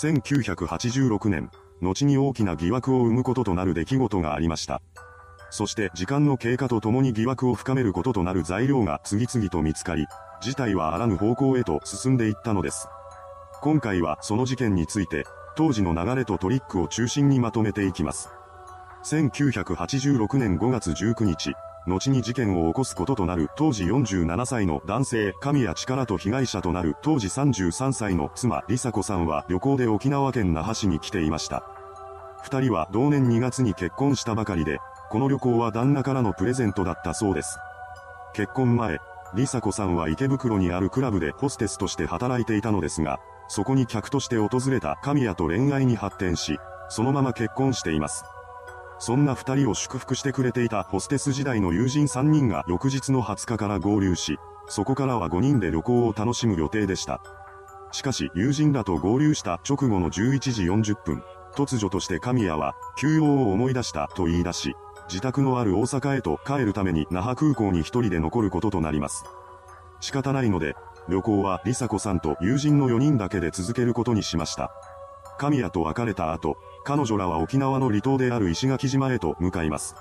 1986年、後に大きな疑惑を生むこととなる出来事がありました。そして時間の経過とともに疑惑を深めることとなる材料が次々と見つかり、事態はあらぬ方向へと進んでいったのです。今回はその事件について、当時の流れとトリックを中心にまとめていきます。1986年5月19日、後に事件を起こすこととなる当時47歳の男性神谷力と被害者となる当時33歳の妻梨紗子さんは旅行で沖縄県那覇市に来ていました。二人は同年2月に結婚したばかりで、この旅行は旦那からのプレゼントだったそうです。結婚前、梨紗子さんは池袋にあるクラブでホステスとして働いていたのですが、そこに客として訪れた神谷と恋愛に発展し、そのまま結婚しています。そんな二人を祝福してくれていたホステス時代の友人3人が翌日の20日から合流し、そこからは5人で旅行を楽しむ予定でした。しかし友人らと合流した直後の11時40分、突如として神谷は、休養を思い出したと言い出し、自宅のある大阪へと帰るために那覇空港に一人で残ることとなります。仕方ないので、旅行は梨紗子さんと友人の4人だけで続けることにしました。神谷と別れた後、彼女らは沖縄の離島である石垣島へと向かいます。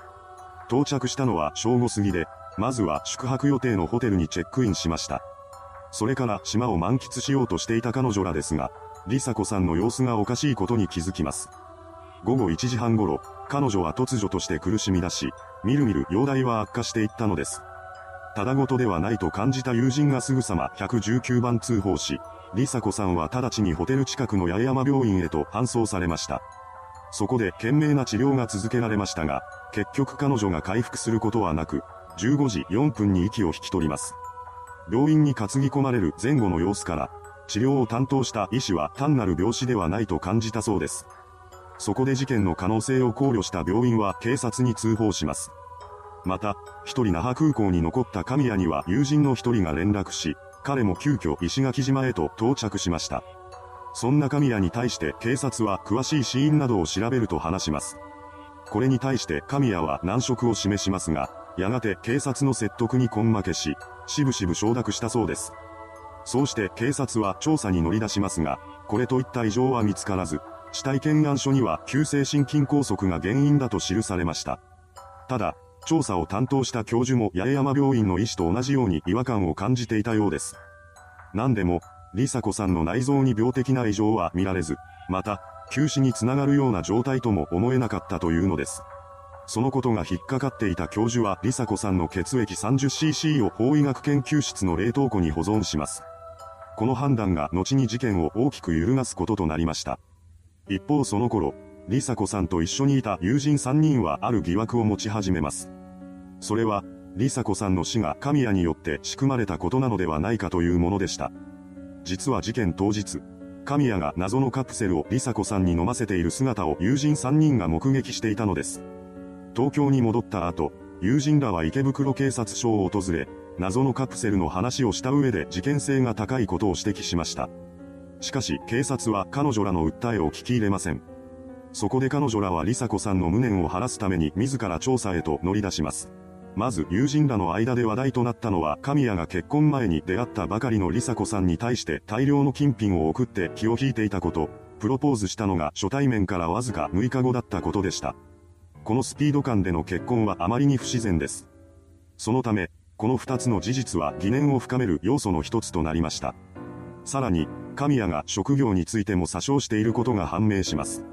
到着したのは正午過ぎで、まずは宿泊予定のホテルにチェックインしました。それから島を満喫しようとしていた彼女らですが、リサ子さんの様子がおかしいことに気づきます。午後1時半頃、彼女は突如として苦しみ出し、みるみる容体は悪化していったのです。ただごとではないと感じた友人がすぐさま119番通報し、リサ子さんは直ちにホテル近くの八重山病院へと搬送されました。そこで懸命な治療が続けられましたが、結局彼女が回復することはなく、15時4分に息を引き取ります。病院に担ぎ込まれる前後の様子から、治療を担当した医師は単なる病死ではないと感じたそうです。そこで事件の可能性を考慮した病院は警察に通報します。また、一人那覇空港に残った神谷には友人の一人が連絡し、彼も急遽石垣島へと到着しました。そんな神谷に対して警察は詳しい死因などを調べると話します。これに対して神谷は難色を示しますが、やがて警察の説得に根負けし、しぶしぶ承諾したそうです。そうして警察は調査に乗り出しますが、これといった異常は見つからず、死体検案書には急性心筋梗塞が原因だと記されました。ただ、調査を担当した教授も八重山病院の医師と同じように違和感を感じていたようです。何でも、リサ子さんの内臓に病的な異常は見られず、また、急死につながるような状態とも思えなかったというのです。そのことが引っかかっていた教授は、リサ子さんの血液 30cc を法医学研究室の冷凍庫に保存します。この判断が後に事件を大きく揺るがすこととなりました。一方その頃、リサ子さんと一緒にいた友人3人はある疑惑を持ち始めます。それは、リサ子さんの死が神谷によって仕組まれたことなのではないかというものでした。実は事件当日、神谷が謎のカプセルを梨紗子さんに飲ませている姿を友人3人が目撃していたのです。東京に戻った後、友人らは池袋警察署を訪れ、謎のカプセルの話をした上で事件性が高いことを指摘しました。しかし警察は彼女らの訴えを聞き入れません。そこで彼女らは梨紗子さんの無念を晴らすために自ら調査へと乗り出します。まず友人らの間で話題となったのは神谷が結婚前に出会ったばかりの梨紗子さんに対して大量の金品を送って気を引いていたこと、プロポーズしたのが初対面からわずか6日後だったことでした。このスピード感での結婚はあまりに不自然です。そのため、この2つの事実は疑念を深める要素の一つとなりました。さらに、神谷が職業についても詐称していることが判明します。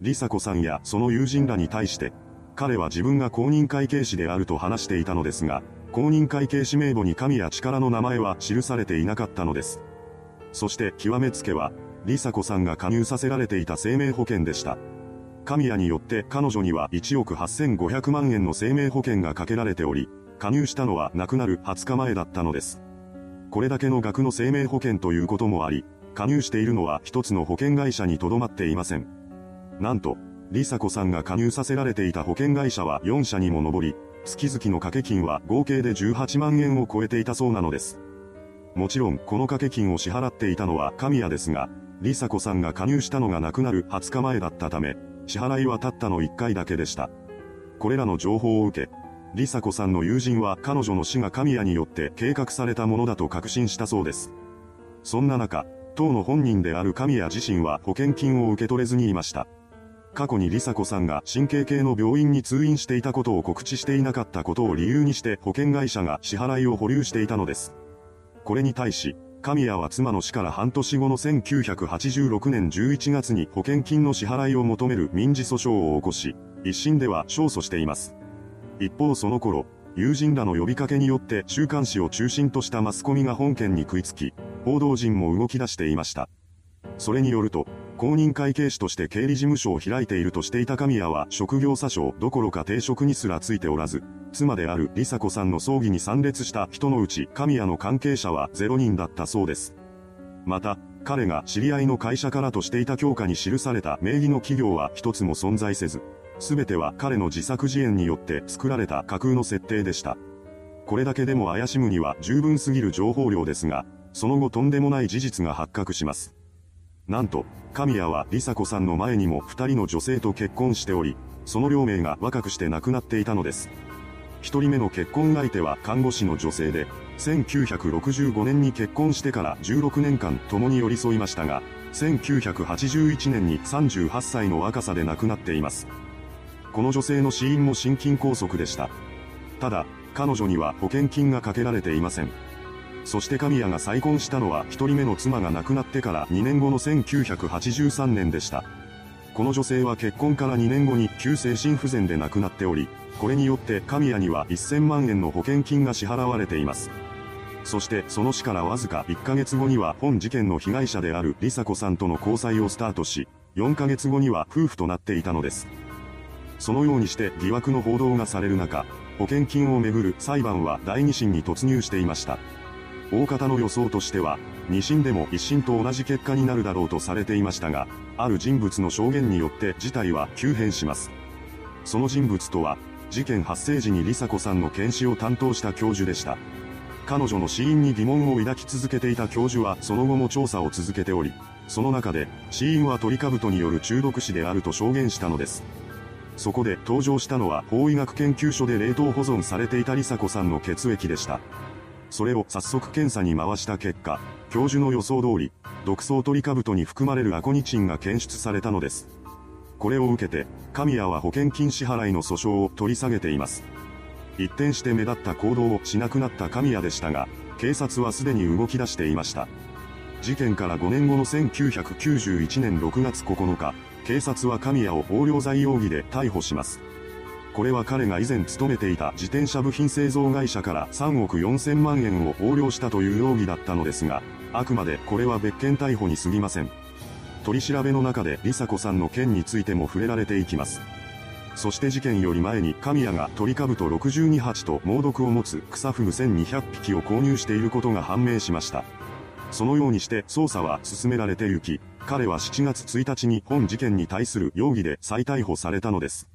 梨紗子さんやその友人らに対して、彼は自分が公認会計士であると話していたのですが、公認会計士名簿に神谷力の名前は記されていなかったのです。そして極めつけは、梨紗子さんが加入させられていた生命保険でした。神谷によって彼女には1億8500万円の生命保険がかけられており、加入したのは亡くなる20日前だったのです。これだけの額の生命保険ということもあり、加入しているのは一つの保険会社にとどまっていません。なんと、梨紗子さんが加入させられていた保険会社は4社にも上り、月々の掛け金は合計で18万円を超えていたそうなのです。もちろん、この掛け金を支払っていたのは神谷ですが、梨紗子さんが加入したのが亡くなる20日前だったため、支払いはたったの1回だけでした。これらの情報を受け、梨紗子さんの友人は彼女の死が神谷によって計画されたものだと確信したそうです。そんな中、当の本人である神谷自身は保険金を受け取れずにいました。過去に梨紗子さんが神経系の病院に通院していたことを告知していなかったことを理由にして保険会社が支払いを保留していたのです。これに対し、神谷は妻の死から半年後の1986年11月に保険金の支払いを求める民事訴訟を起こし、一審では勝訴しています。一方その頃、友人らの呼びかけによって週刊誌を中心としたマスコミが本件に食いつき、報道陣も動き出していました。それによると、公認会計士として経理事務所を開いているとしていた神谷は職業詐称どころか定職にすらついておらず、妻である梨紗子さんの葬儀に参列した人のうち神谷の関係者は0人だったそうです。また、彼が知り合いの会社からとしていた強化に記された名義の企業は一つも存在せず、すべては彼の自作自演によって作られた架空の設定でした。これだけでも怪しむには十分すぎる情報量ですが、その後とんでもない事実が発覚します。なんと、神谷は梨紗子さんの前にも二人の女性と結婚しており、その両名が若くして亡くなっていたのです。一人目の結婚相手は看護師の女性で、1965年に結婚してから16年間共に寄り添いましたが、1981年に38歳の若さで亡くなっています。この女性の死因も心筋梗塞でした。ただ、彼女には保険金がかけられていません。そして神谷が再婚したのは一人目の妻が亡くなってから2年後の1983年でした。この女性は結婚から2年後に急性心不全で亡くなっており、これによって神谷には1000万円の保険金が支払われています。そしてその死からわずか1ヶ月後には本事件の被害者である梨紗子さんとの交際をスタートし、4ヶ月後には夫婦となっていたのです。そのようにして疑惑の報道がされる中、保険金をめぐる裁判は第二審に突入していました。大方の予想としては、二審でも一審と同じ結果になるだろうとされていましたが、ある人物の証言によって事態は急変します。その人物とは、事件発生時に梨紗子さんの検視を担当した教授でした。彼女の死因に疑問を抱き続けていた教授はその後も調査を続けており、その中で死因はトリカブトによる中毒死であると証言したのです。そこで登場したのは法医学研究所で冷凍保存されていた梨紗子さんの血液でした。それを早速検査に回した結果、教授の予想通り、毒草トリカブトに含まれるアコニチンが検出されたのです。これを受けて、神谷は保険金支払いの訴訟を取り下げています。一転して目立った行動をしなくなった神谷でしたが、警察はすでに動き出していました。事件から5年後の1991年6月9日、警察は神谷を横領罪容疑で逮捕します。これは彼が以前勤めていた自転車部品製造会社から3億4000万円を横領したという容疑だったのですが、あくまでこれは別件逮捕に過ぎません。取り調べの中で梨紗子さんの件についても触れられていきます。そして事件より前に神谷が鳥兜62鉢と猛毒を持つ草フグ1200匹を購入していることが判明しました。そのようにして捜査は進められて行き、彼は7月1日に本事件に対する容疑で再逮捕されたのです。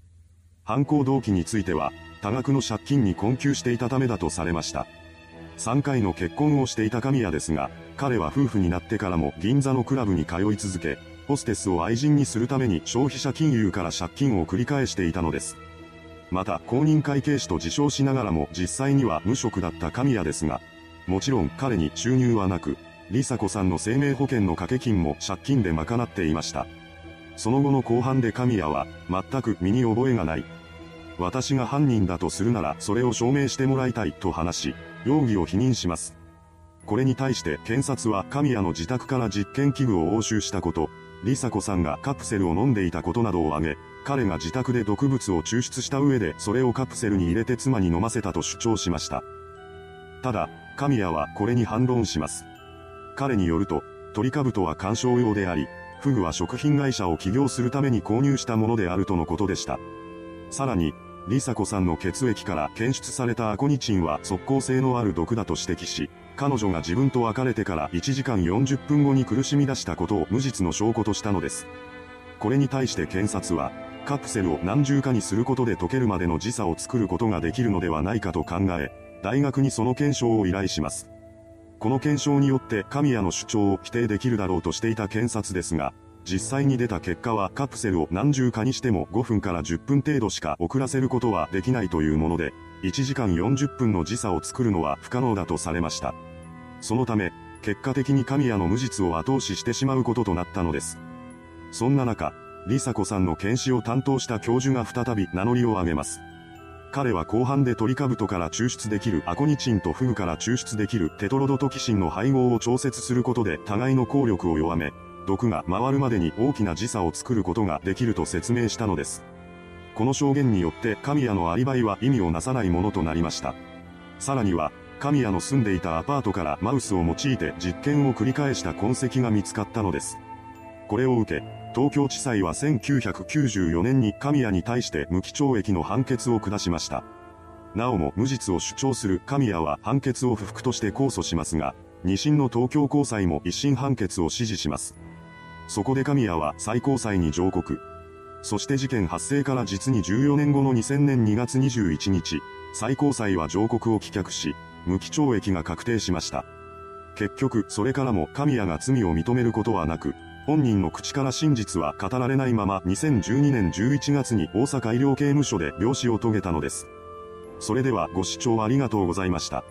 犯行動機については、多額の借金に困窮していたためだとされました。3回の結婚をしていた神谷ですが、彼は夫婦になってからも銀座のクラブに通い続け、ホステスを愛人にするために消費者金融から借金を繰り返していたのです。また、公認会計士と自称しながらも実際には無職だった神谷ですが、もちろん彼に収入はなく、梨紗子さんの生命保険の掛け金も借金で賄っていました。その後の後半で神谷は、全く身に覚えがない。私が犯人だとするならそれを証明してもらいたいと話し、容疑を否認します。これに対して検察は神谷の自宅から実験器具を押収したこと、梨紗子さんがカプセルを飲んでいたことなどを挙げ、彼が自宅で毒物を抽出した上でそれをカプセルに入れて妻に飲ませたと主張しました。ただ、神谷はこれに反論します。彼によると、トリカブトは鑑賞用であり、フグは食品会社を起業するために購入したものであるとのことでした。さらに、梨紗子さんの血液から検出されたアコニチンは即効性のある毒だと指摘し、彼女が自分と別れてから1時間40分後に苦しみ出したことを無実の証拠としたのです。これに対して検察は、カプセルを何重かにすることで溶けるまでの時差を作ることができるのではないかと考え、大学にその検証を依頼します。この検証によって神谷の主張を否定できるだろうとしていた検察ですが、実際に出た結果はカプセルを何重かにしても5分から10分程度しか遅らせることはできないというもので、1時間40分の時差を作るのは不可能だとされました。そのため、結果的に神谷の無実を後押ししてしまうこととなったのです。そんな中、梨紗子さんの検視を担当した教授が再び名乗りを上げます。彼は後半でトリカブトから抽出できるアコニチンとフグから抽出できるテトロドトキシンの配合を調節することで互いの効力を弱め、毒が回るまでに大きな時差を作ることができると説明したのです。この証言によって神谷のアリバイは意味をなさないものとなりました。さらには、神谷の住んでいたアパートからマウスを用いて実験を繰り返した痕跡が見つかったのです。これを受け、東京地裁は1994年に神谷に対して無期懲役の判決を下しました。なおも無実を主張する神谷は判決を不服として控訴しますが、二審の東京高裁も一審判決を支持します。そこで神谷は最高裁に上告。そして事件発生から実に14年後の2000年2月21日、最高裁は上告を棄却し、無期懲役が確定しました。結局、それからも神谷が罪を認めることはなく、本人の口から真実は語られないまま2012年11月に大阪医療刑務所で病死を遂げたのです。それではご視聴ありがとうございました。